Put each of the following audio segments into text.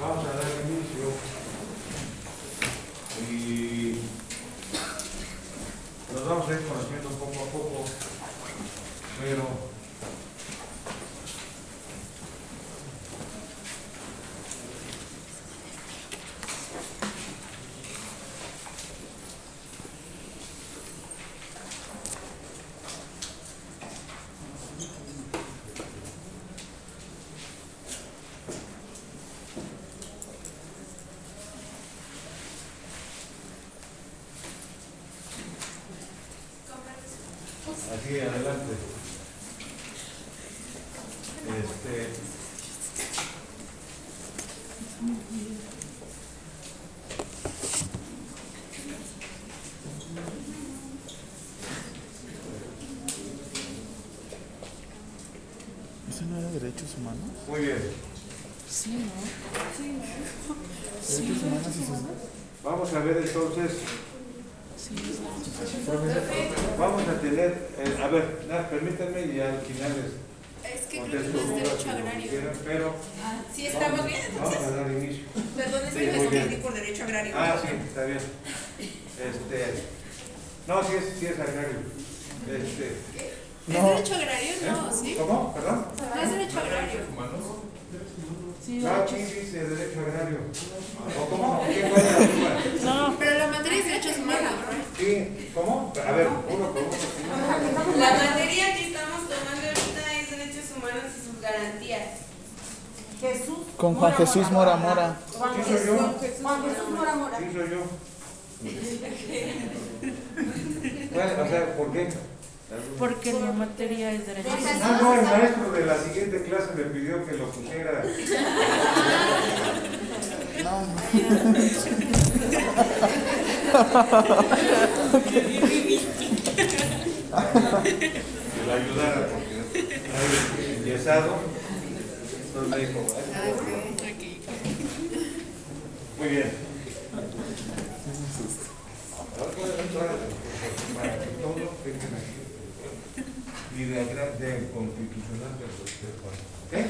Vamos a dar inicio. Y nos vamos a ir conociendo poco a poco, pero Aquí adelante. Este. ¿Eso no era derechos humanos? Muy bien. Sí, ¿no? Derechos humanos y sus... Vamos a ver entonces. Sí, Vamos a tener. eh, a ver, nada, permítanme y al final les Es que creo que contesto no es dudas derecho si lo agrario. quieran, pero. Ah, sí, estamos bien, Vamos a entonces. dar inicio. Perdón, es Sí, que me muy bien. escribí por derecho agrario. Ah, sí, está bien. Este. No, sí es, sí es agrario. Este. ¿Es No. derecho agrario? No, ¿sí? ¿Cómo? ¿Perdón? No es derecho agrario. Sí, Ah, sí, dice derecho agrario. ¿O cómo? ¿Qué duda? No, Pero la materia es derechos humanos, ¿no? Sí, ¿cómo? A ver, uno por uno. La materia que estamos tomando ahorita es derechos humanos y sus garantías. Jesús. con Juan Jesús Mora Mora. Juan Sí, soy yo. Jesús, Juan Jesús Mora Mora. Sí, soy yo. Bueno, o sea, ¿por qué? Porque la materia es derecho. Ah, no, el maestro de la siguiente clase me pidió que lo pusiera. No, Que lo ayudara porque hay enyesado. Entonces me dijo, "Ay, Muy bien. Ahora puedo entrar para que todos tengan aquí. Y de, de constitucional de. ¿Qué?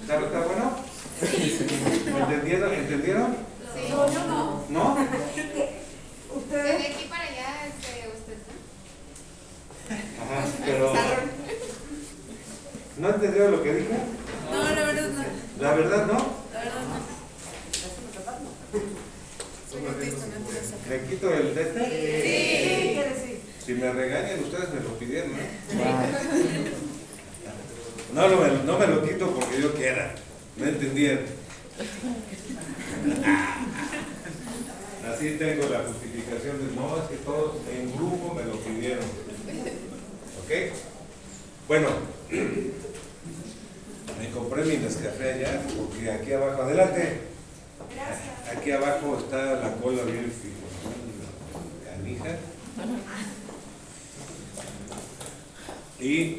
¿Está, está bueno? ¿Me entendieron? ¿Entendieron? No, yo no. ¿No? De Ustedes. aquí para allá, este, usted, ¿no? Ajá, pero. ¿No entendió lo que dije? No, la verdad no. La verdad, ¿no? La verdad no. ¿Le quito el de este? ¿Qué quiere decir? Si me regañan, ustedes me lo pidieron. No, no, me, no me lo quito porque yo quiera. No entendieron. Así tengo la justificación de no, es que todos en grupo me lo pidieron. ¿Ok? Bueno, me compré mi Nescafé allá porque aquí abajo, adelante. Aquí abajo está la cola bien fi- canija. Y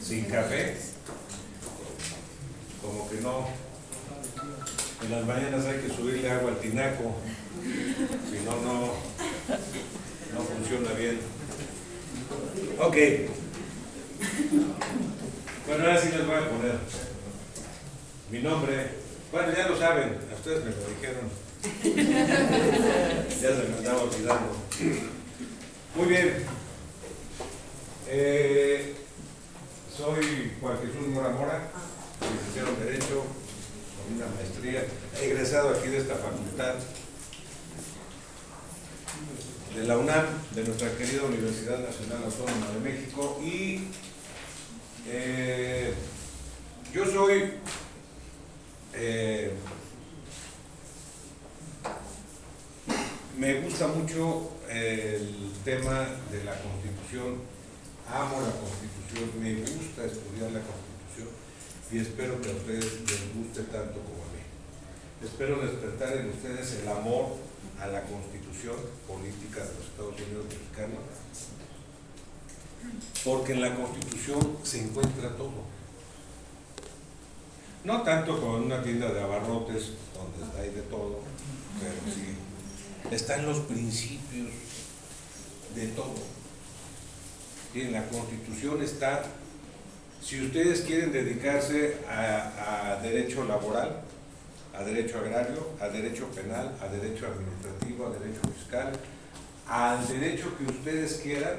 sin café, como que no. En las mañanas hay que subirle agua al tinaco, si no, no, funciona bien. Ok. Bueno, ahora sí les voy a poner mi nombre. Bueno, ya lo saben, a ustedes me lo dijeron. ya se me estaba olvidando. Muy bien. Eh, soy Juan Jesús Mora Mora, licenciado en Derecho, con una maestría, egresado aquí de esta facultad de la UNAM, de nuestra querida Universidad Nacional Autónoma de México, y eh, yo soy eh, me gusta mucho el tema de la constitución, amo la constitución, me gusta estudiar la constitución y espero que a ustedes les guste tanto como a mí. Espero despertar en ustedes el amor a la constitución política de los Estados Unidos mexicanos, porque en la constitución se encuentra todo. No tanto como en una tienda de abarrotes donde hay de todo, pero sí están los principios de todo. En la constitución está Si ustedes quieren dedicarse a, derecho laboral, a derecho agrario, a derecho penal, a derecho administrativo, a derecho fiscal, al derecho que ustedes quieran,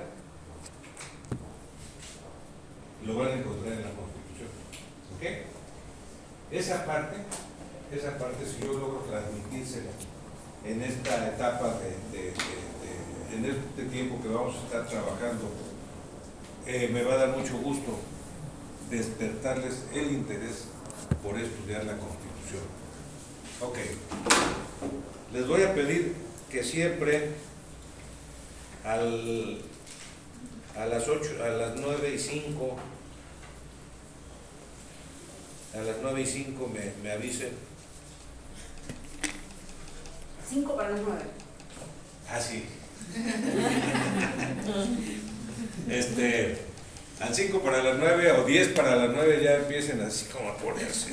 lo van a encontrar en la Constitución. ¿Ok? Esa parte, esa parte, si yo logro transmitírsela en esta etapa de- de- en este tiempo que vamos a estar trabajando, eh, me va a dar mucho gusto despertarles el interés por estudiar la Constitución. Ok. Les voy a pedir que siempre al, a las 8, a las 9 y 5, a las 9 y 5 me, me avisen. Cinco para las nueve. Ah, sí. Este, al 5 para las 9 o 10 para las 9 ya empiecen así como a ponerse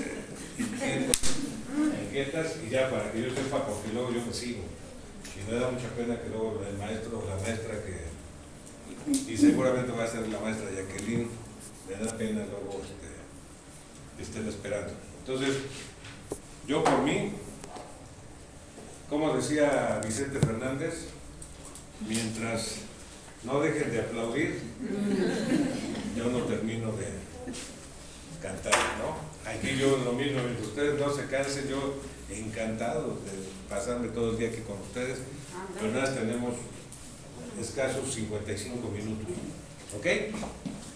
inquietas y ya para que yo sepa, porque luego yo me sigo. Y me da mucha pena que luego el maestro o la maestra que, y seguramente va a ser la maestra Jacqueline, me da pena luego este, estén esperando. Entonces, yo por mí, como decía Vicente Fernández, mientras no dejen de aplaudir, yo no termino de cantar, ¿no? Aquí yo lo mismo, ustedes no se cansen, yo encantado de pasarme todo el día aquí con ustedes, pero nada, tenemos escasos 55 minutos, ¿ok?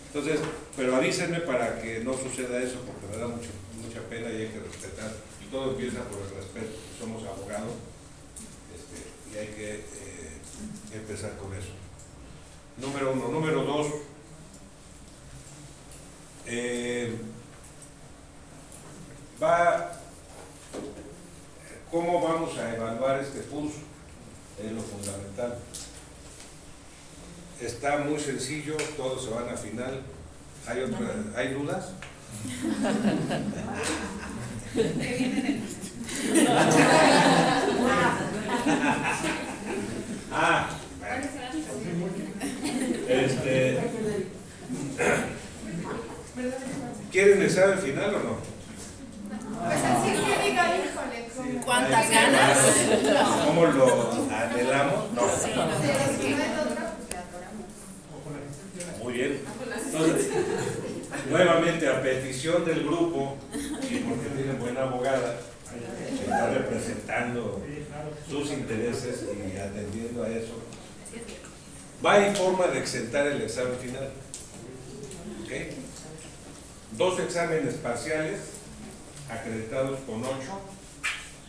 Entonces, pero avísenme para que no suceda eso, porque me da mucha pena y hay que respetar. Y todo empieza por el respeto, somos abogados este, y hay que eh, empezar con eso. Número uno. Número dos, eh, va, ¿cómo vamos a evaluar este curso? Es lo fundamental. Está muy sencillo, todos se van a final. ¿Hay, otra, ¿hay dudas? Ah, este, ¿quieren examen final o no? Pues así que diga, híjole, ¿Cuántas ganas? ¿Cómo lo anhelamos? No. Pues. Muy bien. Entonces, nuevamente a petición del grupo, y porque tienen buena abogada, que está representando sus intereses y atendiendo a eso, ir forma de exentar el examen final. ¿Ok? Dos exámenes parciales acreditados con ocho.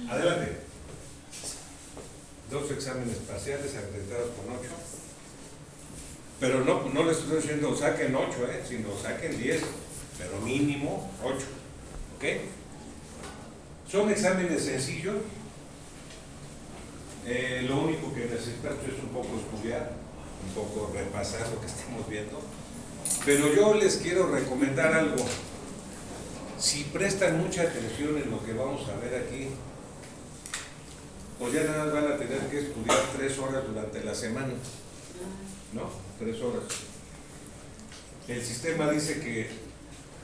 Adelante. Dos exámenes parciales acreditados con ocho. Pero no, no les estoy diciendo saquen 8, ¿eh? sino saquen 10, pero mínimo 8. ¿Ok? Son exámenes sencillos. Eh, lo único que necesitas es un poco estudiar, un poco repasar lo que estamos viendo. Pero yo les quiero recomendar algo. Si prestan mucha atención en lo que vamos a ver aquí, pues ya nada más van a tener que estudiar tres horas durante la semana. ¿no? Tres horas. El sistema dice que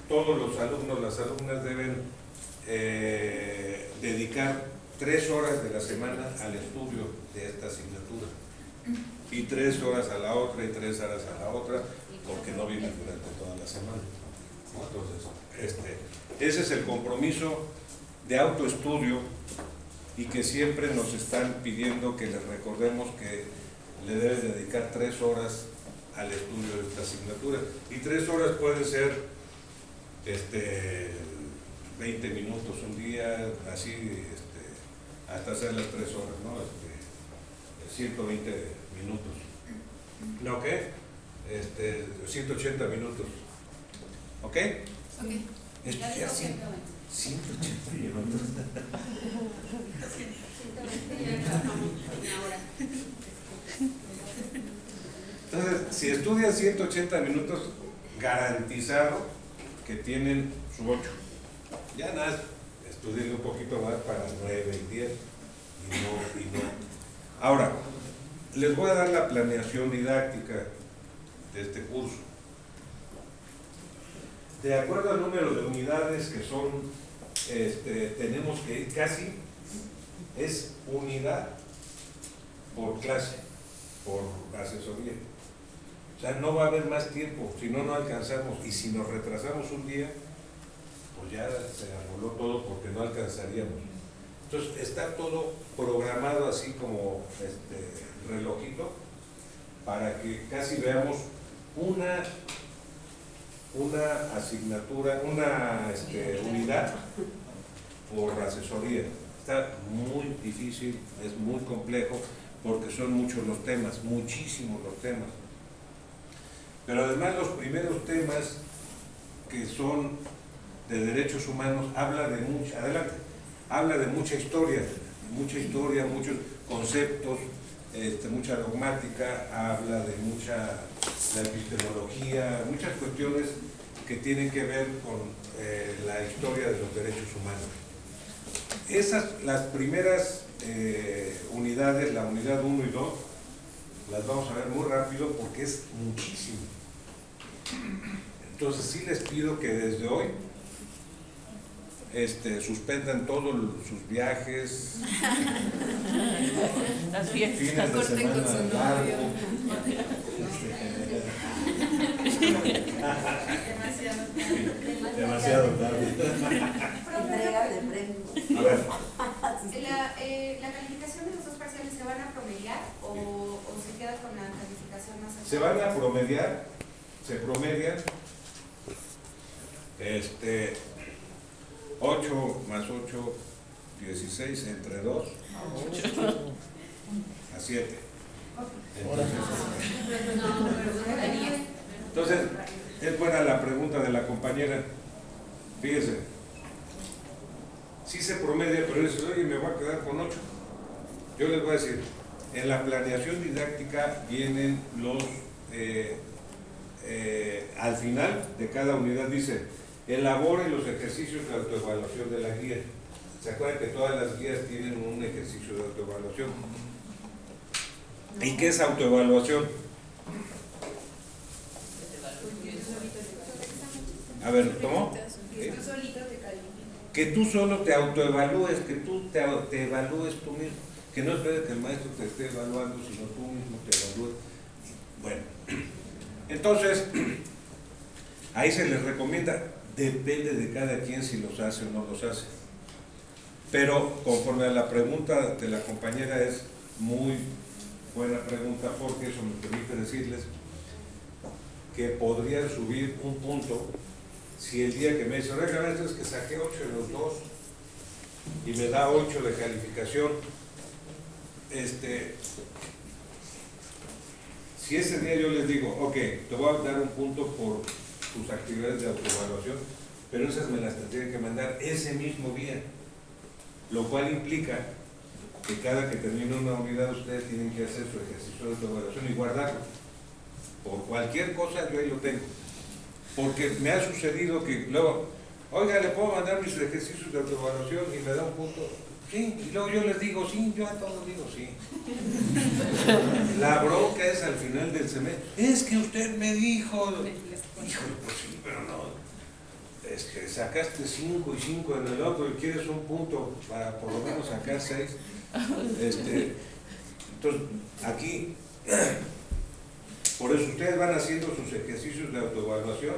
todos los alumnos, las alumnas deben eh, dedicar tres horas de la semana al estudio de esta asignatura tres horas a la otra y tres horas a la otra porque no viven durante toda la semana. Entonces, este, ese es el compromiso de autoestudio y que siempre nos están pidiendo que les recordemos que le debes dedicar tres horas al estudio de esta asignatura. Y tres horas puede ser este, 20 minutos un día, así, este, hasta hacer las tres horas, ¿no? Este, 120 minutos. ¿No qué? Este, 180 minutos. ¿Ok? Ok. Estudiar 100 180 minutos. Entonces, si estudian 180 minutos, garantizado que tienen su 8. Ya nada, estudien un poquito más para 9 y 10. Y no, y no. Ahora, les voy a dar la planeación didáctica de este curso. de acuerdo al número de unidades que son, este, tenemos que casi, es unidad por clase, por asesoría. O sea, no va a haber más tiempo, si no, no alcanzamos. Y si nos retrasamos un día, pues ya se arboló todo porque no alcanzaríamos. Entonces, está todo programado así como este relojito para que casi veamos una, una asignatura, una este, unidad por asesoría. Está muy difícil, es muy complejo, porque son muchos los temas, muchísimos los temas. Pero además los primeros temas que son de derechos humanos habla de mucha, adelante, habla de mucha historia, mucha historia, muchos conceptos, este, mucha dogmática, habla de mucha la epistemología, muchas cuestiones que tienen que ver con eh, la historia de los derechos humanos. Esas, las primeras eh, unidades, la unidad 1 y 2, las vamos a ver muy rápido porque es muchísimo. Entonces sí les pido que desde hoy este, suspendan todos sus viajes, Las fiestas. fines de Corten con semana su largo. Demasiado tarde. Entrega de premios. A ver, La, eh, ¿La calificación de los dos parciales se van a promediar o, o se queda con la calificación más alta? se van a promediar, se promedian, este, 8 más 8, 16 entre 2, a 7. Entonces, es buena la pregunta de la compañera. Fíjese, sí se promedia, pero dice, oye, me voy a quedar con 8. Yo les voy a decir, en la planeación didáctica vienen los, eh, eh, al final de cada unidad dice, elabore los ejercicios de autoevaluación de la guía. ¿Se acuerdan que todas las guías tienen un ejercicio de autoevaluación? ¿Y qué es autoevaluación? A ver, ¿tomó? Que tú solo te autoevalúes, que tú te, te evalúes tú mismo. Que no esperes que el maestro te esté evaluando, sino tú mismo te evalúes. Bueno, entonces, ahí se les recomienda, depende de cada quien si los hace o no los hace. Pero conforme a la pregunta de la compañera es muy buena pregunta porque eso me permite decirles que podrían subir un punto si el día que me dice, oiga, es que saqué 8 de los dos y me da 8 de calificación, este, si ese día yo les digo, ok, te voy a dar un punto por tus actividades de autoevaluación, pero esas me las tendría que mandar ese mismo día, lo cual implica que cada que termine una unidad ustedes tienen que hacer su ejercicio de autoevaluación y guardarlo. Por cualquier cosa yo ahí lo tengo. Porque me ha sucedido que luego, oiga, le puedo mandar mis ejercicios de autoevaluación y me da un punto. Sí, y luego yo les digo sí, yo a todos digo sí. La bronca es al final del semestre. Es que usted me dijo. Híjole, pues sí, pero no. Este, sacaste 5 y 5 en el otro y quieres un punto para por lo menos sacar 6. Este, entonces, aquí, por eso ustedes van haciendo sus ejercicios de autoevaluación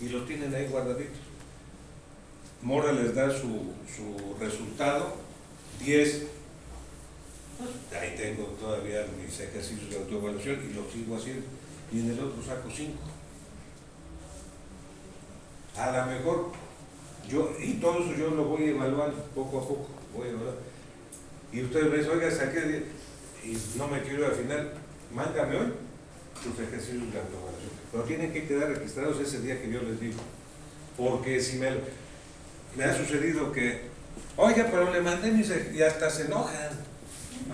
y los tienen ahí guardaditos. Mora les da su, su resultado, 10, ahí tengo todavía mis ejercicios de autoevaluación y los sigo haciendo, y en el otro saco 5. A lo mejor, yo, y todo eso yo lo voy evaluando poco a poco, voy a. Y ustedes me dicen, oiga, saqué 10, y no me quiero al final, mándame hoy sus ejercicios de autoevaluación. Pero tienen que quedar registrados ese día que yo les digo. Porque si me, ha sucedido que, oiga, pero le mandé ej- y hasta se enojan.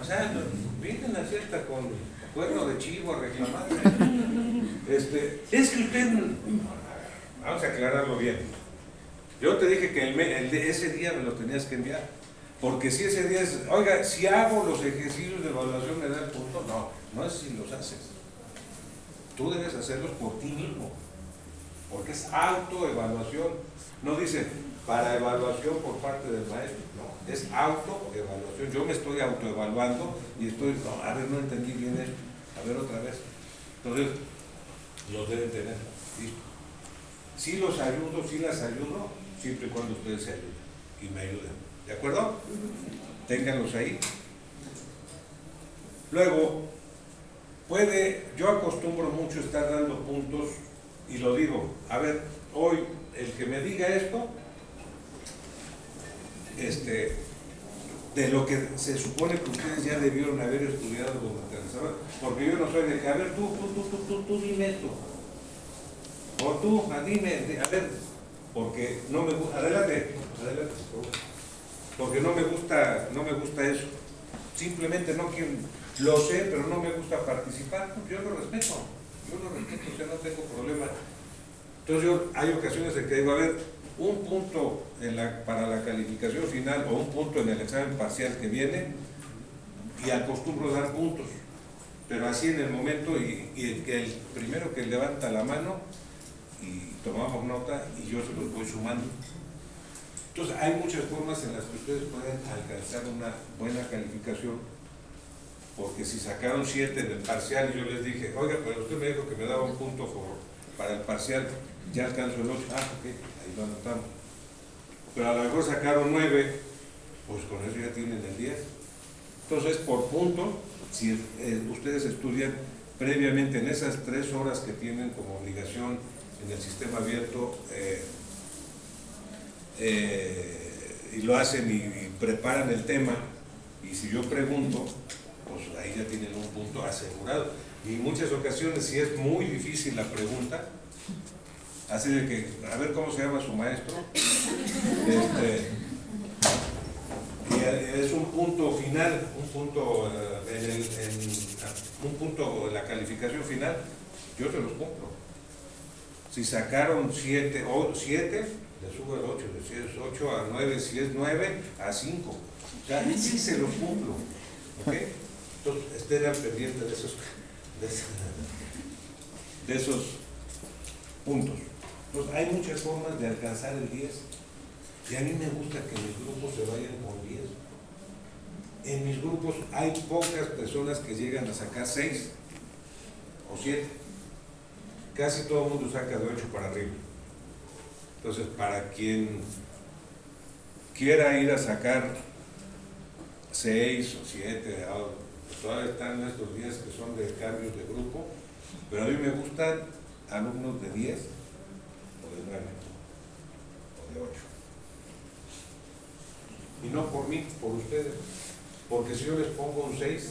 O sea, vienen así hasta con cuerno de chivo a reclamarme. Este, es que usted, vamos a aclararlo bien. Yo te dije que el ese día me lo tenías que enviar. Porque si ese día es, oiga, si hago los ejercicios de evaluación me da el punto, no, no es si los haces. Tú debes hacerlos por ti mismo. porque es autoevaluación. No dice para evaluación por parte del maestro, no, es autoevaluación. Yo me estoy autoevaluando y estoy, no, a ver, no entendí bien esto, a ver otra vez. Entonces, los deben tener. ¿listo? Sí los ayudo, sí las ayudo, siempre y cuando ustedes se ayuden y me ayuden. ¿De acuerdo? Ténganlos ahí. Luego, puede, yo acostumbro mucho estar dando puntos y lo digo, a ver, hoy el que me diga esto, este, de lo que se supone que ustedes ya debieron haber estudiado porque yo no soy de que, a ver, tú, tú, tú, tú, tú, tú dime esto, o tú, dime, di- a ver, porque no me gusta, adelante, adelante, porque no me gusta, no me gusta eso, simplemente no quiero, lo sé, pero no me gusta participar, yo lo respeto, yo lo respeto, o sea, no tengo problema. Entonces yo, hay ocasiones en que digo, a ver, un punto para la calificación final o un punto en el examen parcial que viene y acostumbro dar puntos, pero así en el momento y, y el, el primero que levanta la mano y tomamos nota y yo se los voy sumando. Entonces hay muchas formas en las que ustedes pueden alcanzar una buena calificación porque si sacaron 7 en el parcial y yo les dije, oiga, pero usted me dijo que me daba un punto por- para el parcial, ya alcanzo el 8, ah, ok, ahí lo anotamos. Pero a lo mejor sacaron 9, pues con eso ya tienen el 10. Entonces, por punto, si eh, ustedes estudian previamente en esas tres horas que tienen como obligación en el sistema abierto, eh, eh, y lo hacen y, y preparan el tema, y si yo pregunto, pues ahí ya tienen un punto asegurado. Y en muchas ocasiones, si es muy difícil la pregunta, así de que, a ver cómo se llama su maestro, este, y es un punto final, un punto eh, en, el, en- un punto la calificación final, yo se los cumplo. Si sacaron 7, o 7, le subo el 8, si es 8 a 9, si es 9 a 5. O sea, sí se los cumplo. ¿ok? Entonces, estén al pendiente de esos, de, esos- de esos puntos. Entonces, hay muchas formas de alcanzar el 10. Y a mí me gusta que mis grupos se vayan con 10. En mis grupos hay pocas personas que llegan a sacar 6 o 7. Casi todo el mundo saca de 8 para arriba. Entonces, para quien quiera ir a sacar 6 o 7, todavía están estos días que son de cambios de grupo, pero a mí me gustan alumnos de 10 o de 9 o de 8. Y no por mí, por ustedes. Porque si yo les pongo un 6,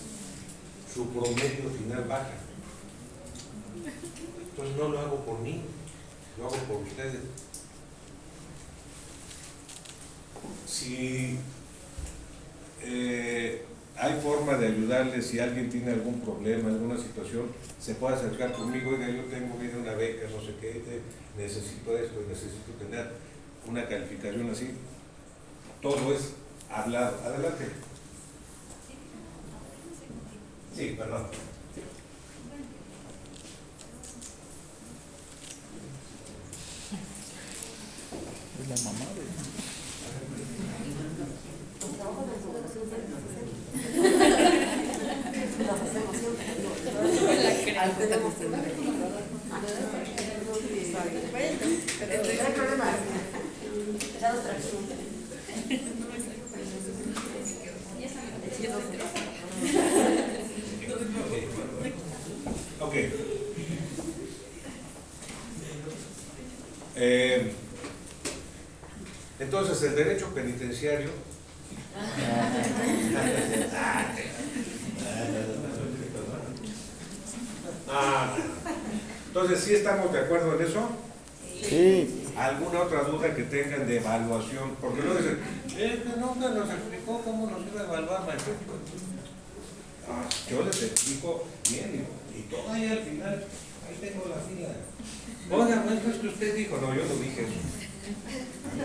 su promedio final baja. Entonces no lo hago por mí, lo hago por ustedes. Si eh, hay forma de ayudarles, si alguien tiene algún problema, alguna situación, se puede acercar conmigo, oiga, yo tengo viene una beca, no sé qué, te- necesito esto, necesito tener una calificación así. Todo es hablado. Adelante. Sí, perdón. La mamá de... Tenemos No hay problema. Ya nos traemos. Ok. Eh, entonces, el derecho penitenciario. Ah, entonces, ¿sí estamos de acuerdo en eso? Sí, ¿Alguna otra duda que tengan de evaluación? Porque luego dicen, que nunca nos explicó cómo nos iba a evaluar, maestro. Ah, yo les explico bien y, y todo ahí al final, ahí tengo la fila. Oiga, maestro, es que usted dijo, no, yo no dije eso.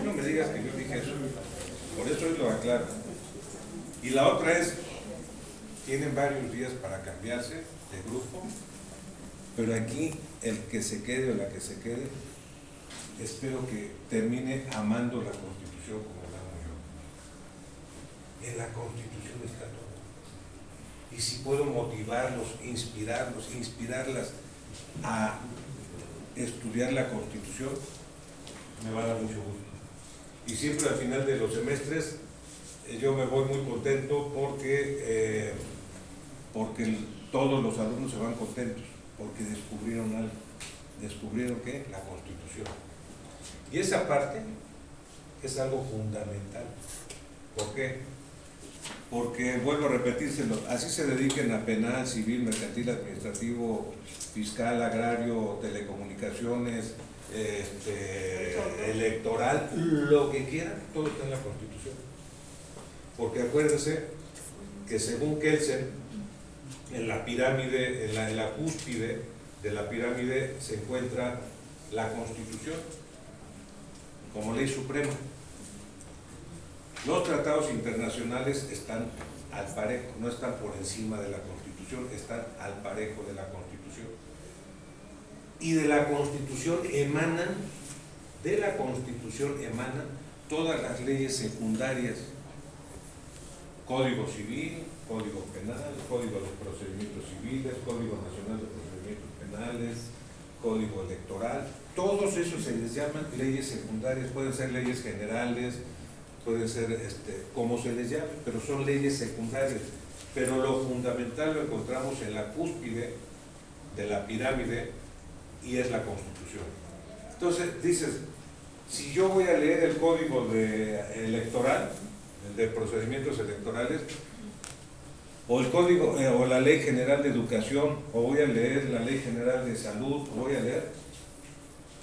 No me digas que yo dije eso. Por eso hoy lo aclaro. Y la otra es, tienen varios días para cambiarse de grupo, pero aquí el que se quede o la que se quede espero que termine amando la Constitución como la amo yo. En la Constitución está todo. Y si puedo motivarlos, inspirarlos, inspirarlas a estudiar la Constitución, me va a dar mucho gusto. Y siempre al final de los semestres eh, yo me voy muy contento porque, eh, porque todos los alumnos se van contentos, porque descubrieron algo. ¿Descubrieron qué? La Constitución. Y esa parte es algo fundamental. ¿Por qué? Porque, vuelvo a repetírselo, así se dediquen a penal, civil, mercantil, administrativo, fiscal, agrario, telecomunicaciones, este, electoral, lo que quieran, todo está en la Constitución. Porque acuérdense que según Kelsen, en la pirámide, en la, en la cúspide de la pirámide se encuentra la Constitución como ley suprema. Los tratados internacionales están al parejo, no están por encima de la Constitución, están al parejo de la Constitución. Y de la Constitución emanan, de la Constitución emanan todas las leyes secundarias, Código Civil, Código Penal, Código de Procedimientos Civiles, Código Nacional de Procedimientos Penales, Código Electoral, todos esos se les llaman leyes secundarias, pueden ser leyes generales, pueden ser este, como se les llame, pero son leyes secundarias. Pero lo fundamental lo encontramos en la cúspide de la pirámide y es la Constitución. Entonces dices, si yo voy a leer el código electoral, el de procedimientos electorales, o el código, eh, o la ley general de educación, o voy a leer la ley general de salud, o voy a leer,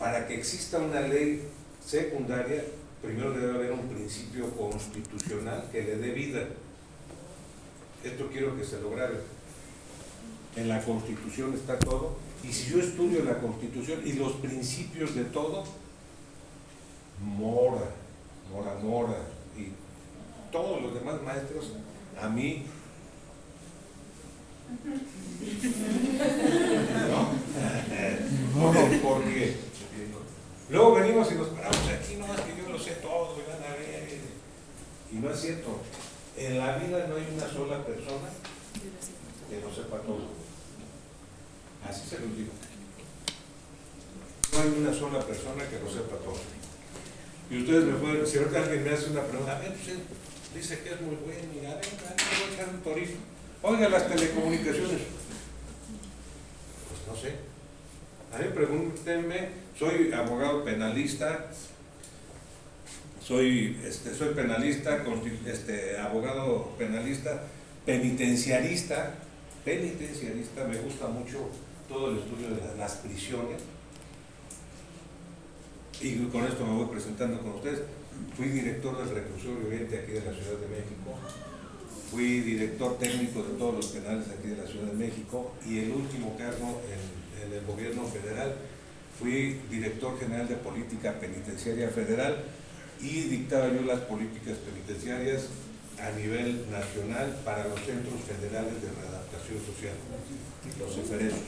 para que exista una ley secundaria, primero debe haber un principio constitucional que le dé vida. Esto quiero que se lo. En la Constitución está todo. Y si yo estudio la Constitución y los principios de todo, Mora, Mora Mora y todos los demás maestros, a mí, ¿no? Porque luego venimos y nos paramos aquí, no es que yo lo sé todo, y van a ver. Y no es cierto. En la vida no hay una sola persona que no sepa todo. Así se los digo. No hay una sola persona que lo sepa todo. Y ustedes me pueden, si ahorita alguien me hace una pregunta, a ver, él dice que es muy bueno, y a ver, voy a un torito. Oiga, las telecomunicaciones. Pues no sé. A mí pregúntenme, soy abogado penalista, soy, este, soy penalista, este, abogado penalista, penitenciarista, penitenciarista, me gusta mucho todo el estudio de la- las prisiones. Y con esto me voy presentando con ustedes. Fui director del reclusorio oriente aquí de la Ciudad de México. Fui director técnico de todos los penales aquí de la Ciudad de México. Y el último cargo en, el gobierno federal, fui director general de política penitenciaria federal y dictaba yo las políticas penitenciarias a nivel nacional para los centros federales de readaptación social, los eferesos,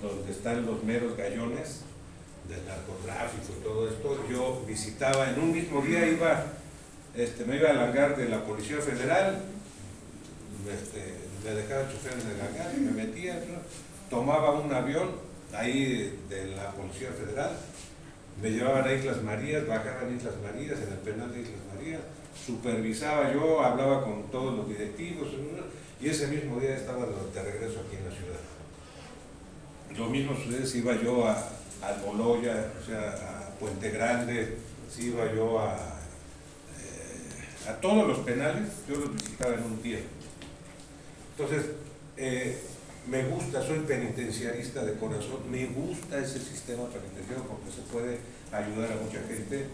donde están los meros gallones del narcotráfico y todo esto. Yo visitaba, en un mismo día iba, este, me iba al hangar de la Policía Federal, este, me dejaba chofer en el hangar y me metía, tomaba un avión ahí de la Policía Federal, me llevaban a Islas Marías, bajaban a Islas Marías, en el penal de Islas Marías, supervisaba yo, hablaba con todos los directivos, y ese mismo día estaba de regreso aquí en la ciudad. Lo mismo sucede si iba yo a, a Almoloya, o sea, a Puente Grande, si iba yo a, eh, a todos los penales, yo los visitaba en un día. Entonces, eh, me gusta, soy penitenciarista de corazón, me gusta ese sistema penitenciario porque se puede ayudar a mucha gente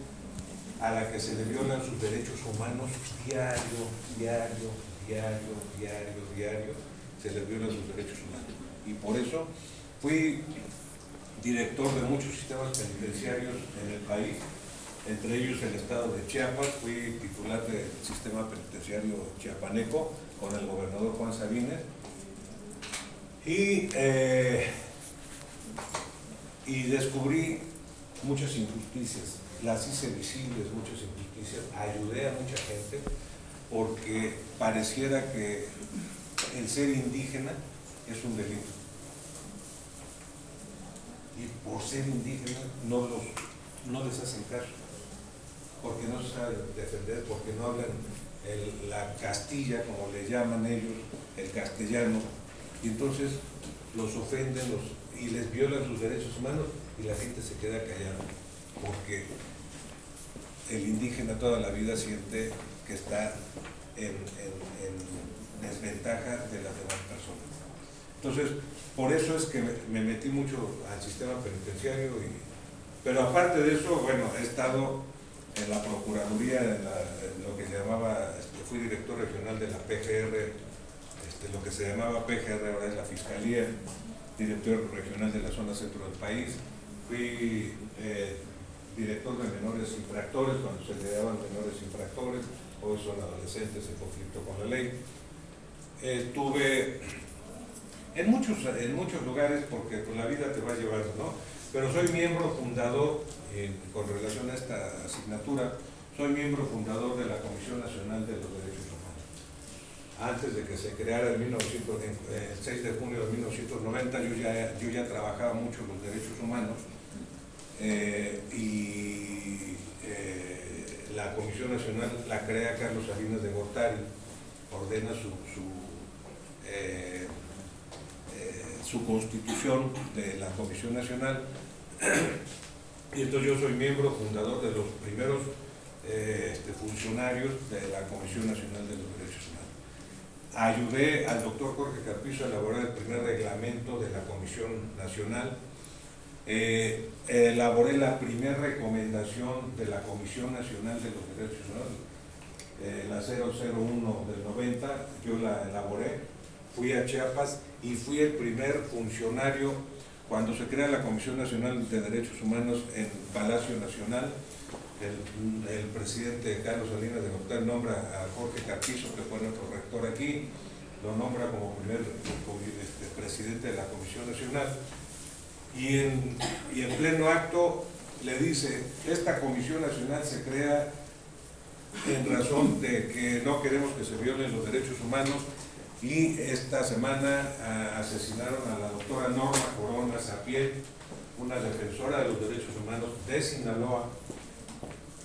a la que se le violan sus derechos humanos diario, diario, diario, diario, diario, se les violan sus derechos humanos. Y por eso fui director de muchos sistemas penitenciarios en el país, entre ellos el estado de Chiapas, fui titular del sistema penitenciario chiapaneco con el gobernador Juan Sabines, y, eh, y descubrí muchas injusticias, las hice visibles, muchas injusticias, ayudé a mucha gente porque pareciera que el ser indígena es un delito. Por ser indígena no, los, no les hacen caso, porque no se saben defender, porque no hablan el- la castilla, como le llaman ellos, el castellano, y entonces los ofenden los, y les violan sus derechos humanos y la gente se queda callada, porque el indígena toda la vida siente que está en, en- en desventaja de las demás personas. Entonces, por eso es que me, me metí mucho al sistema penitenciario, y, pero aparte de eso, bueno, he estado en la Procuraduría, en, lo que se llamaba, este, fui director regional de la PGR, este, lo que se llamaba PGR ahora es la Fiscalía, director regional de la zona centro del país, fui eh, director de menores infractores, cuando se le daban menores infractores, hoy son adolescentes en conflicto con la ley. Eh, Estuve en muchos, en muchos lugares porque pues, la vida te va llevando, ¿no? Pero soy miembro fundador, con relación a esta asignatura, soy miembro fundador de la Comisión Nacional de los Derechos Humanos. Antes de que se creara en 1900, en- el 6 de junio de 1990, yo ya, yo ya trabajaba mucho los derechos humanos eh, y eh, la Comisión Nacional la crea Carlos Salinas de Gortari, ordena su, eh, su constitución de la Comisión Nacional y entonces yo soy miembro fundador de los primeros eh, este, funcionarios de la Comisión Nacional de los Derechos Humanos. Ayudé al doctor Jorge Carpizo a elaborar el primer reglamento de la Comisión Nacional. Eh, elaboré la primera recomendación de la Comisión Nacional de los Derechos Humanos, eh, la 001 del 90, yo la elaboré, fui a Chiapas y fui el primer funcionario cuando se crea la Comisión Nacional de Derechos Humanos en Palacio Nacional. El, presidente Carlos Salinas de Gortari nombra a Jorge Carpizo, que fue nuestro rector aquí, lo nombra como primer este, presidente de la Comisión Nacional y en, y en pleno acto le dice, esta Comisión Nacional se crea en razón de que no queremos que se violen los derechos humanos y esta semana ah, asesinaron a la doctora Norma Corona Sapiel, una defensora de los derechos humanos de Sinaloa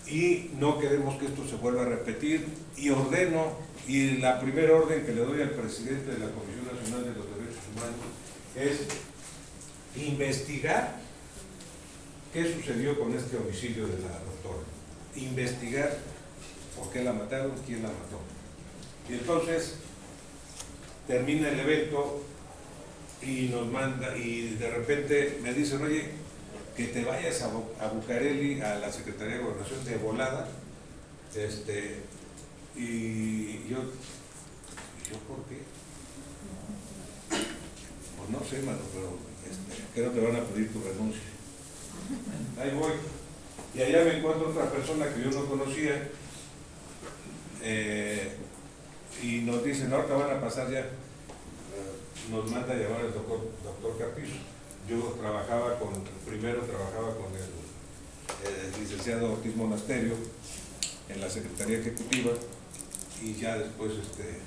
y no queremos que esto se vuelva a repetir y ordeno y la primera orden que le doy al presidente de la Comisión Nacional de los Derechos Humanos es investigar qué sucedió con este homicidio de la doctora. Investigar por qué la mataron, quién la mató. Y entonces termina el evento y nos manda, y de repente me dicen, oye, que te vayas a, a Bucareli, a la Secretaría de Gobernación de volada, este, y yo, ¿y yo por qué? Pues no sé, mano, pero este, que no te van a pedir tu renuncia. Ahí voy. Y allá me encuentro otra persona que yo no conocía, eh, y nos dicen, ahorita van a pasar ya. Eh, Nos manda a llamar el doctor, doctor Carpizo. Yo trabajaba con, primero trabajaba con el, el licenciado Ortiz Monasterio en la Secretaría Ejecutiva y ya después, este,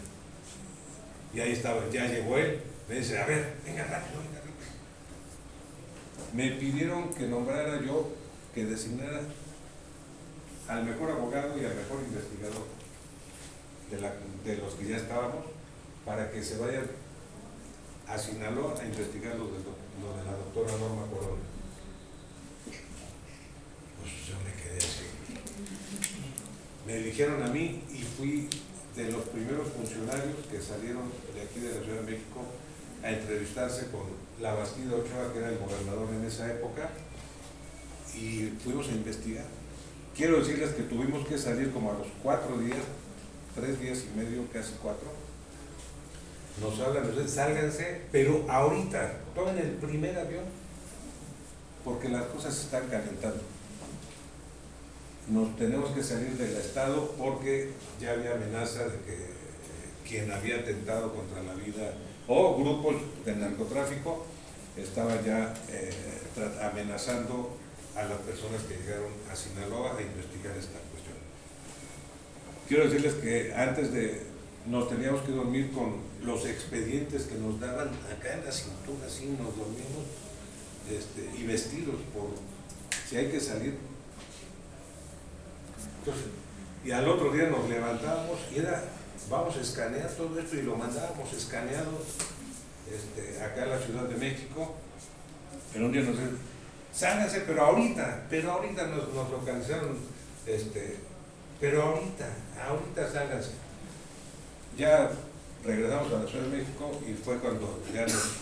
y ahí estaba, ya llegó él, me dice, a ver, venga rápido, venga rápido. Me pidieron que nombrara yo, que designara al mejor abogado y al mejor investigador de, la- de los que ya estábamos para que se vayan a Sinaloa a investigar lo de, la doctora Norma Corona. Pues yo me quedé así. Me eligieron a mí y fui de los primeros funcionarios que salieron de aquí de la Ciudad de México a entrevistarse con la Bastida Ochoa, que era el gobernador en esa época, y fuimos a investigar. Quiero decirles que tuvimos que salir como a los cuatro días, tres días y medio, casi cuatro. Nos hablan, dicen, sálganse, pero ahorita, tomen el primer avión, porque las cosas se están calentando. Nos tenemos que salir del Estado porque ya había amenaza de que eh, quien había atentado contra la vida o grupos de narcotráfico estaban ya eh, amenazando a las personas que llegaron a Sinaloa a investigar esta. Quiero decirles que antes de nos teníamos que dormir con los expedientes que nos daban acá en la cintura, así nos dormimos este, y vestidos por si hay que salir. Entonces, y al otro día nos levantábamos y era, vamos a escanear todo esto y lo mandábamos escaneado este, acá en la Ciudad de México. Pero un día nos dijeron, sálganse, pero ahorita, pero ahorita nos, nos localizaron, este, pero ahorita, ahorita sálganse. Ya regresamos a la Ciudad de México y fue cuando ya nos,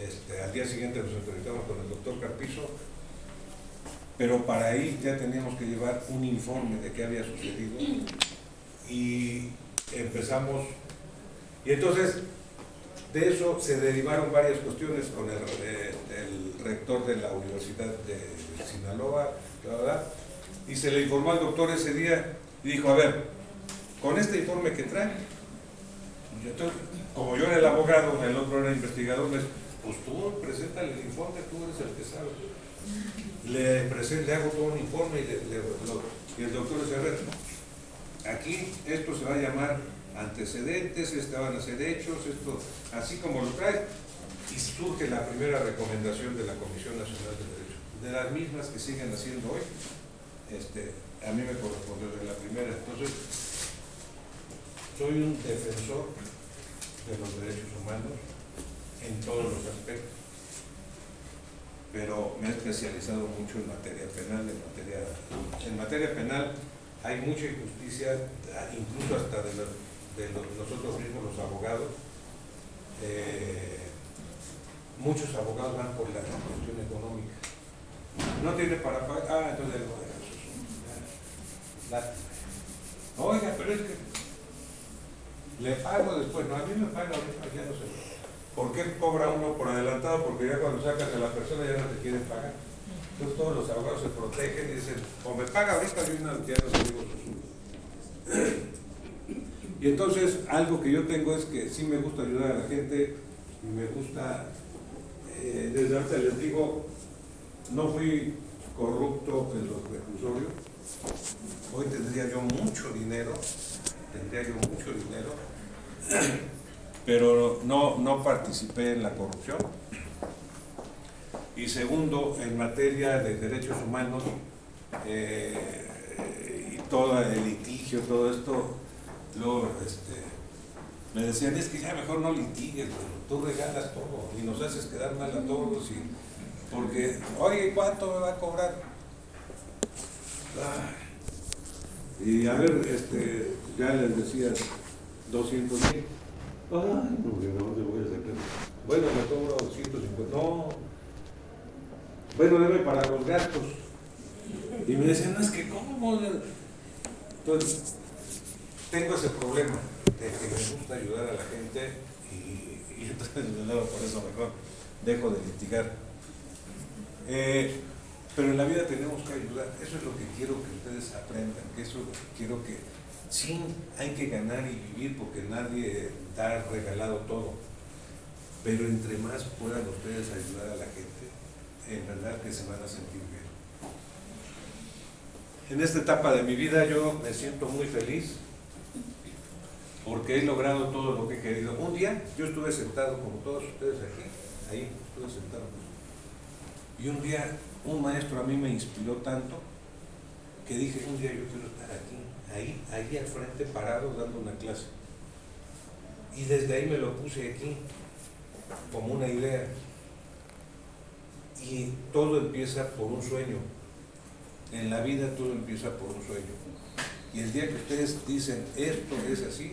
este, al día siguiente nos entrevistamos con el doctor Carpizo, pero para ahí ya teníamos que llevar un informe de qué había sucedido y empezamos, y entonces de eso se derivaron varias cuestiones con el, eh, el rector de la Universidad de Sinaloa, la verdad, y se le informó al doctor ese día y dijo, a ver, con este informe que trae, como yo era el abogado, el otro era el investigador, dice, pues tú preséntale el informe, tú eres el que sabe. Le, presento, le hago todo un informe y, le- le- y el doctor dice, a ver, aquí esto se va a llamar antecedentes, este van a ser hechos, esto, así como lo trae, y surge la primera recomendación de la Comisión Nacional de Derecho, de las mismas que siguen haciendo hoy, este, a mí me correspondió de la primera, entonces, soy un defensor de los derechos humanos en todos los aspectos, pero me he especializado mucho en materia penal, en materia, en materia penal hay mucha injusticia, incluso hasta de, los- de nosotros mismos los abogados. Eh, muchos abogados van por la cuestión económica. No tiene para pagar, ah, entonces Oiga, pero es que le pago después, no, a mí me paga ahorita, ya no sé. ¿Por qué cobra uno por adelantado? Porque ya cuando sacas a la persona ya no te quieren pagar. Entonces todos los abogados se protegen y dicen, o me paga ahorita, yo no, ya no digo Y entonces algo que yo tengo es que sí me gusta ayudar a la gente, me gusta, eh, desde ahorita les digo, no fui corrupto en los reclusorios, hoy tendría yo mucho dinero, tendría yo mucho dinero, pero no, no participé en la corrupción. Y segundo, en materia de derechos humanos eh, y todo el litigio, todo esto, luego este, me decían, es que ya mejor no litigues, tú regalas todo y nos haces quedar mal a todos. Y, porque, oye, ¿cuánto me va a cobrar? Y a ver, este, ya les decía, 200 mil. Ay, no, ¿de dónde voy a sacar? Bueno, me cobro 150. No. Bueno, debe para los gastos. Y me decían, no, es que cómo. Entonces, tengo ese problema de que me gusta ayudar a la gente y, y entonces por eso mejor dejo de litigar. Eh, pero en la vida tenemos que ayudar. Eso es lo que quiero que ustedes aprendan, que eso es lo que quiero que sí hay que ganar y vivir porque nadie da regalado todo. Pero entre más puedan ustedes ayudar a la gente, en verdad que se van a sentir bien. En esta etapa de mi vida yo me siento muy feliz porque he logrado todo lo que he querido. Un día yo estuve sentado como todos ustedes aquí, ahí estuve sentado. Y un día un maestro a mí me inspiró tanto que dije, un día yo quiero estar aquí, ahí, ahí al frente parado dando una clase. Y desde ahí me lo puse aquí, como una idea. Y todo empieza por un sueño. En la vida todo empieza por un sueño. Y el día que ustedes dicen, esto es así,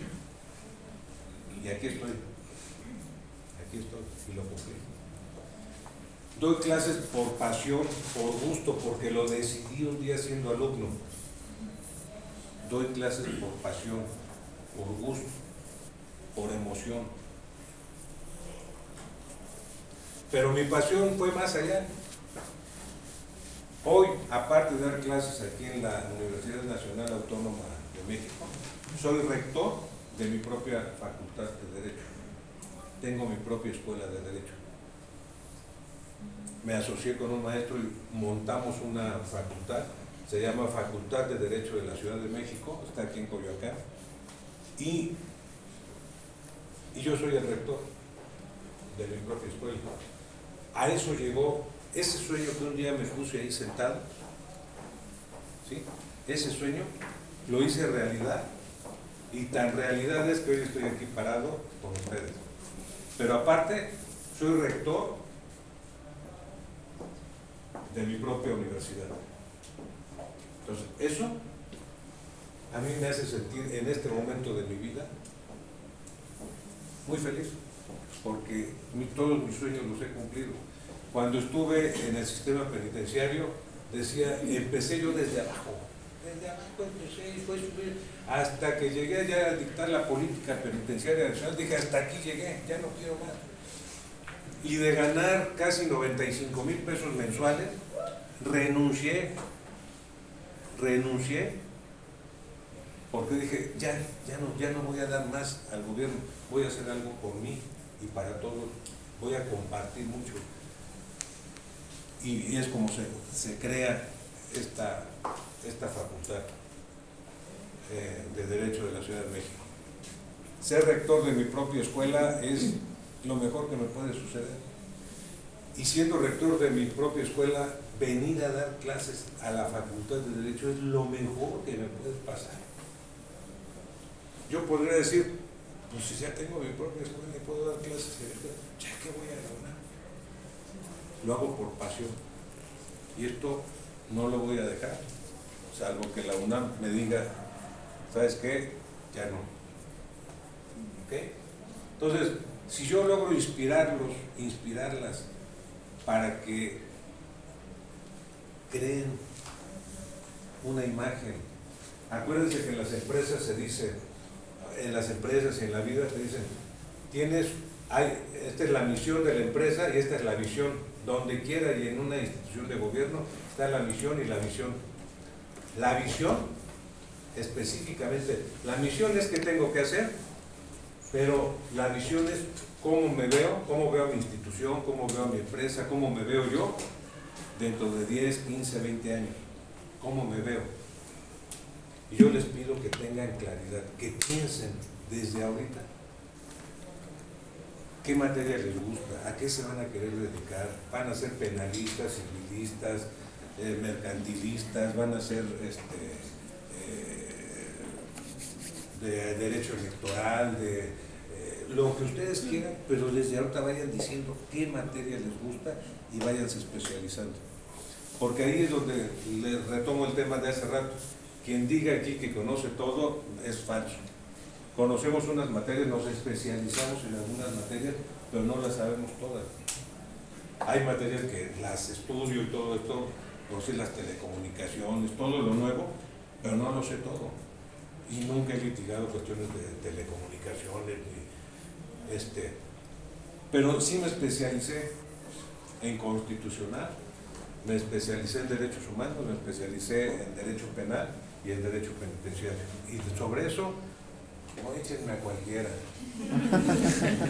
y aquí estoy, aquí estoy, y lo cumplí. Doy clases por pasión, por gusto, porque lo decidí un día siendo alumno. Doy clases por pasión, por gusto, por emoción. Pero mi pasión fue más allá. Hoy, aparte de dar clases aquí en la Universidad Nacional Autónoma de México, soy rector de mi propia facultad de Derecho. Tengo mi propia escuela de Derecho. Me asocié con un maestro y montamos una facultad, se llama Facultad de Derecho de la Ciudad de México, está aquí en Coyoacán, y, y yo soy el rector de mi propia escuela. A eso llegó ese sueño que un día me puse ahí sentado, ¿sí? ese sueño lo hice realidad, y tan realidad es que hoy estoy aquí parado con ustedes. Pero aparte, soy rector de mi propia universidad. Entonces, eso a mí me hace sentir en este momento de mi vida muy feliz, porque todos mis sueños los he cumplido. Cuando estuve en el sistema penitenciario, decía, empecé yo desde abajo, desde abajo empecé y fue subir, hasta que llegué ya a dictar la política penitenciaria nacional, dije, hasta aquí llegué, ya no quiero más. Y de ganar casi 95 mil pesos mensuales, renuncié, renuncié, porque dije, ya, ya no, ya no voy a dar más al gobierno, voy a hacer algo por mí y para todos, voy a compartir mucho. Y, es como se, se crea esta, esta facultad eh, de Derecho de la Ciudad de México. Ser rector de mi propia escuela es lo mejor que me puede suceder. Y siendo rector de mi propia escuela, venir a dar clases a la Facultad de Derecho es lo mejor que me puede pasar. Yo podría decir, pues si ya tengo mi propia escuela y puedo dar clases, ya que voy a ganar. Lo hago por pasión. Y esto no lo voy a dejar, salvo que la UNAM me diga, ¿sabes qué? Ya no. ¿Ok? Entonces, si yo logro inspirarlos, inspirarlas para que creen una imagen. Acuérdense que en las empresas se dice, en las empresas y en la vida te dicen, tienes, hay, esta es la misión de la empresa y esta es la visión. Donde quiera y en una institución de gobierno está la misión y la visión. La visión, específicamente, la misión es qué tengo que hacer, pero la visión es cómo me veo, cómo veo a mi institución, cómo veo a mi empresa, cómo me veo yo dentro de 10, 15, 20 años, cómo me veo. Y yo les pido que tengan claridad, que piensen desde ahorita. Qué materia les gusta, a qué se van a querer dedicar, van a ser penalistas, civilistas, eh, mercantilistas, van a ser este, eh, de derecho electoral, de eh, lo que ustedes quieran, pero desde ahorita vayan diciendo qué materia les gusta y váyanse especializando. Porque ahí es donde les retomo el tema de hace rato. Quien diga aquí que conoce todo es falso. Conocemos unas materias, nos especializamos en algunas materias, pero no las sabemos todas. Hay materias que las estudio y todo esto, no sé las telecomunicaciones, todo lo nuevo, pero no lo sé todo. Y nunca he litigado cuestiones de telecomunicaciones, ni este. Pero sí me especialicé en constitucional, me especialicé en derechos humanos, me especialicé en derecho penal y en derecho penitenciario. Y sobre eso, no échenme a cualquiera.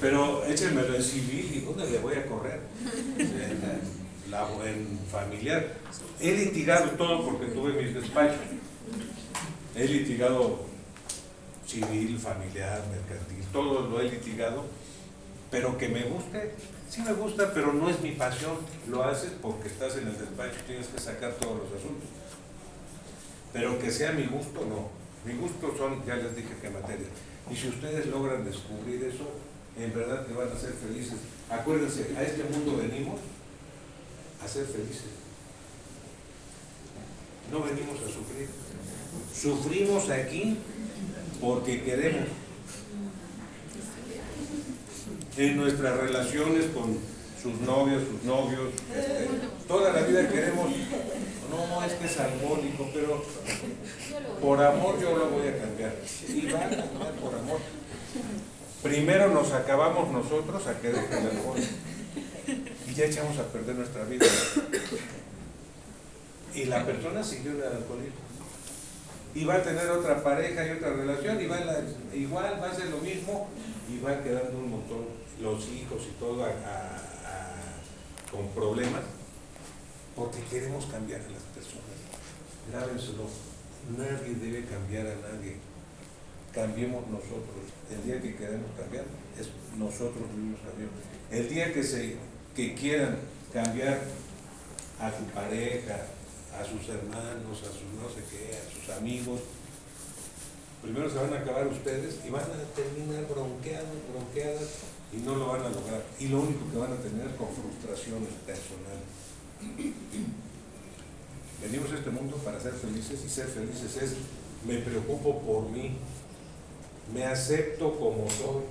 Pero échenmelo en civil y ¿dónde le voy a correr? En, la- en familiar. He litigado todo porque tuve mis despachos. He litigado civil, familiar, mercantil, todo lo he litigado, pero que me guste, sí me gusta, pero no es mi pasión. Lo haces porque estás en el despacho y tienes que sacar todos los asuntos. Pero que sea mi gusto, no. Mi gusto son, ya les dije qué materia. Y si ustedes logran descubrir eso, en verdad que van a ser felices. Acuérdense, a este mundo venimos a ser felices. No venimos a sufrir. Sufrimos aquí porque queremos. En nuestras relaciones con sus novios, sus novios, este, toda la vida queremos, no, es que es alcohólico, pero por amor yo lo voy a cambiar. Y va a cambiar por amor. Primero nos acabamos nosotros a que deje el alcohol. Y ya echamos a perder nuestra vida. Y la persona siguió el alcoholismo. Y va a tener otra pareja y otra relación, y va igual va a ser lo mismo, y va quedando un montón, los hijos y todo, con problemas porque queremos cambiar a las personas. Grábenselo, nadie debe cambiar a nadie. Cambiemos nosotros. El día que queremos cambiar es nosotros mismos cambiamos. El día que se que quieran cambiar a su pareja, a sus hermanos, a sus no sé qué, a sus amigos, primero se van a acabar ustedes y van a terminar bronqueados, bronqueadas y no lo van a lograr. Y lo único que van a tener con frustraciones personales. Venimos a este mundo para ser felices y ser felices es me preocupo por mí, me acepto como soy.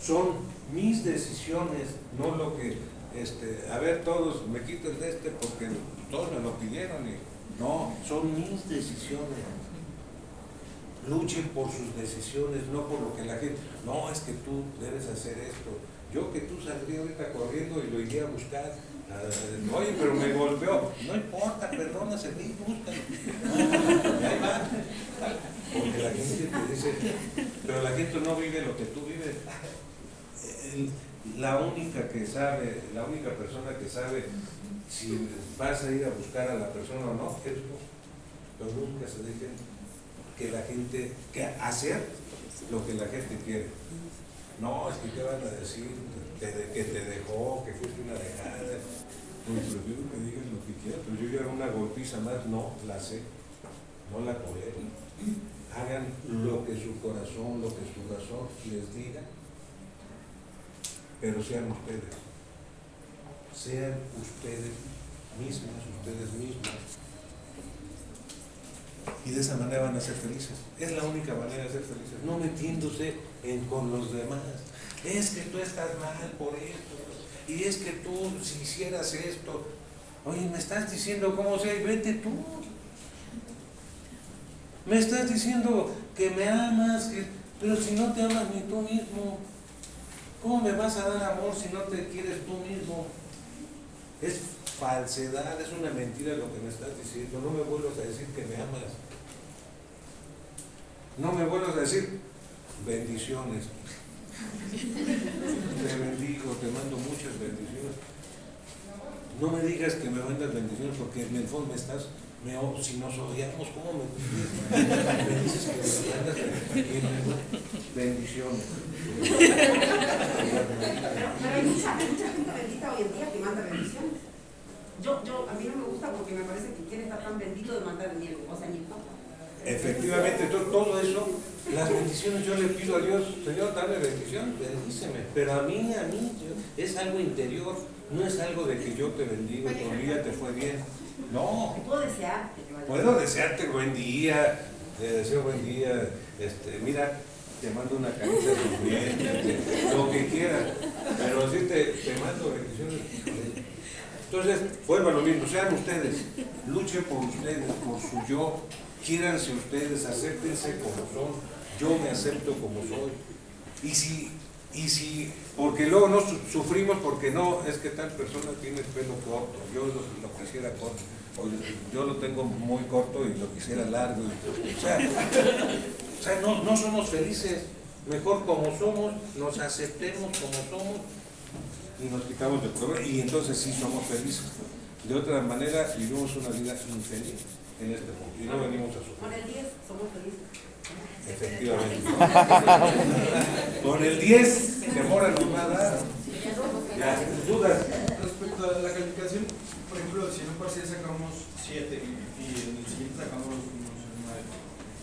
Son mis decisiones, no lo que, este, a ver, todos me quito el de este porque todos me lo pidieron. Y, no, son mis decisiones. Luchen por sus decisiones, no por lo que la gente, no, es que tú debes hacer esto. Yo que tú saldría ahorita corriendo y lo iría a buscar. Ah, Oye, pero me golpeó. No importa, perdona, seguí, búscalo. Y ahí va. Porque la gente te dice, pero la gente no vive lo que tú vives. El- La única que sabe, la única persona que sabe si vas a ir a buscar a la persona o no, es. Pero nunca se dejen que la gente, que hacer lo que la gente quiere. No, es que te van a decir que te dejó, que fuiste una dejada. Pues prefiero que digan lo que quieran, pero yo ya una golpiza más, no la sé, no la tolero. Hagan lo que su corazón, lo que su razón les diga, pero sean ustedes. Sean ustedes mismas, ustedes mismas. Y de esa manera van a ser felices. Es la única manera de ser felices. No metiéndose con los demás. Es que tú estás mal por esto. Y es que tú, si hicieras esto, oye, me estás diciendo cómo sea, y vete tú. Me estás diciendo que me amas, que- pero si no te amas ni tú mismo, ¿cómo me vas a dar amor si no te quieres tú mismo? Es falsedad, es una mentira lo que me estás diciendo. No me vuelvas a decir que me amas. No me vuelvas a decir bendiciones. Te bendigo, te mando muchas bendiciones. No me digas que me mandas bendiciones porque en el fondo me estás, me, si nos odiamos, ¿cómo me, me dices que me mandas bendiciones? Pero hay mucha, gente bendita hoy en día que manda bendiciones. Yo, yo, a mí no me gusta porque me parece que quiere estar tan bendito de mandar ni o sea, ni papa. Efectivamente, to- todo eso, las bendiciones yo le pido a Dios, Señor, dame bendición, bendíceme. Pero a mí, a mí, es algo interior, no es algo de que yo te bendigo, tu vida te fue bien. No, puedo desear que te vaya bien. puedo desearte buen día, te deseo buen día, este, mira, te mando una carita sonriente, lo que quieras, pero así te, te mando bendiciones. Entonces, vuelvan lo mismo, sean ustedes, luchen por ustedes, por su yo, quiéranse ustedes, acéptense como son, yo me acepto como soy. Y si, y si, porque luego no su- sufrimos porque no, es que tal persona tiene el pelo corto, yo lo, quisiera corto, yo lo tengo muy corto y lo quisiera largo. y- o sea, o sea, no, no somos felices, mejor como somos, nos aceptemos como somos y nos quitamos de problema y entonces sí somos felices. De otra manera vivimos una vida infeliz en este mundo y no venimos a Con sufrir. el 10 somos felices. Efectivamente. Con el 10 que Mora nos va a dar. Ya, dudas. Respecto a la calificación, por ejemplo, si en un parcial sacamos 7 y, en el siguiente sacamos unos 9,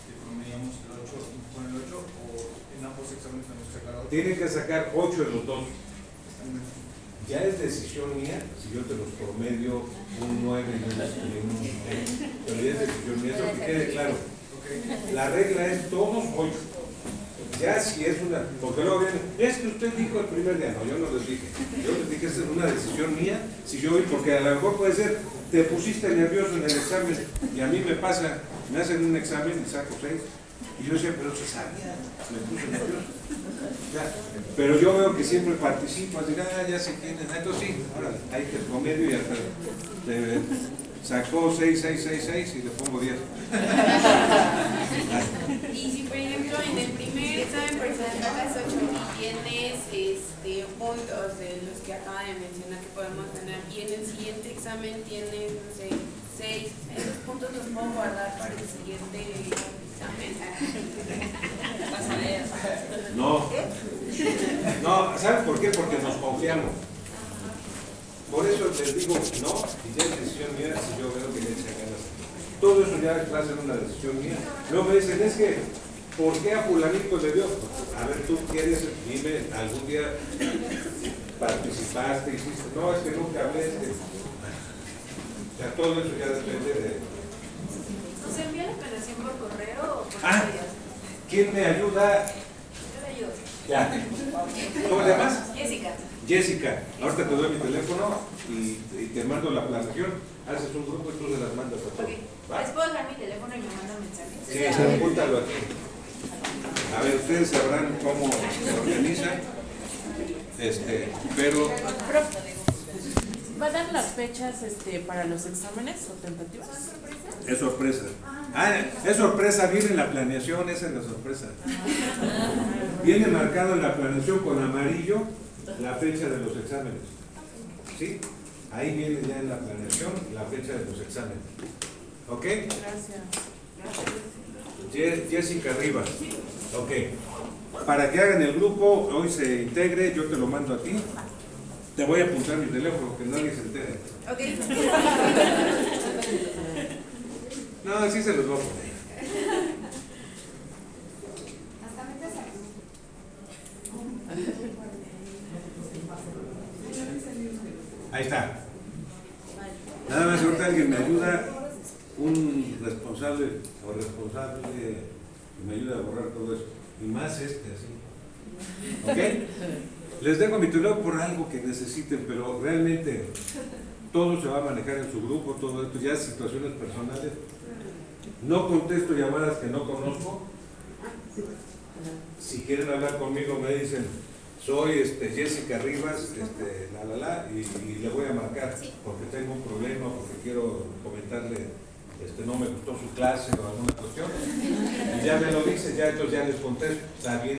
que promediamos el 8 con el 8 o en ambos exámenes tenemos que sacar 8. Tienen que sacar 8 de los dos. Ya es decisión mía si yo te los promedio un 9 y un 10. Pero ya es decisión mía, eso que quede claro. La regla es todos 8. Ya si es una, porque luego vienen, es que usted dijo el primer día, no, yo no les dije, yo les dije, es una decisión mía, si yo, porque a lo mejor puede ser, te pusiste nervioso en el examen y a mí me pasa, me hacen un examen y saco 6, y yo decía, pero se sabía, me puse nervioso. Ya, pero yo veo que siempre participo, así, ah, ya es, ah, entonces sí, órale, hay que promedio y hasta te sacó 6, 6, 6, 6 y le pongo 10. Y si, por ejemplo, en el primer examen, ejemplo, sacas 8 y tienes este, puntos de los que acaba de mencionar que podemos tener y en el siguiente examen tienes, no sé, seis, esos puntos los puedo guardar para el siguiente examen. Vas a ver. No. No, ¿saben por qué? Porque nos confiamos. Por eso les digo no, y ya es decisión mía si yo veo que le echan ganas. Todo eso ya va a ser una decisión mía. Luego me dicen, es que, ¿por qué a fulanito le dio? A ver, tú quieres, dime, algún día participaste, hiciste, no, es que nunca hablé, es que... Sea, todo eso ya depende de... ¿Nos envía la apelación por correo o por Ah. ¿Quién me ayuda? Yo le ayudo. Ya. ¿Cómo te llamas? Jessica. Jessica, ahorita te doy mi teléfono y, y te mando la planeación. Haces un grupo y tú se las mandas a todos. Ok. ¿Va? ¿Les puedo dejar mi teléfono y me mandan mensajes? Sí, apúntalo aquí. A ver, ustedes sabrán cómo se organizan. Este, pero ¿Va a dar las fechas este, para los exámenes o tentativas? es sorpresa. Ah, es sorpresa, viene la planeación, esa es la sorpresa. Viene marcado en la planeación con amarillo la fecha de los exámenes. ¿Sí? Ahí viene ya en la planeación la fecha de los exámenes. ¿Ok? Gracias. Ye- Jessica Rivas. Ok. Para que hagan el grupo, hoy se integre, yo te lo mando a ti. Te voy a apuntar mi teléfono, que nadie se entere. Ok. No, así se los voy a poner. Ahí está. Nada más, ahorita alguien me ayuda, un responsable o responsable que me ayuda a borrar todo eso. Y más este, así. ¿Ok? Les dejo mi teléfono por algo que necesiten, pero realmente todo se va a manejar en su grupo, todo esto, ya situaciones personales. No contesto llamadas que no conozco. Si quieren hablar conmigo me dicen, soy este, Jessica Rivas, este, la la la, y, le voy a marcar porque tengo un problema, porque quiero comentarle, este, no me gustó su clase o alguna cuestión. Y ya me lo dice, ya entonces ya les contesto, está bien.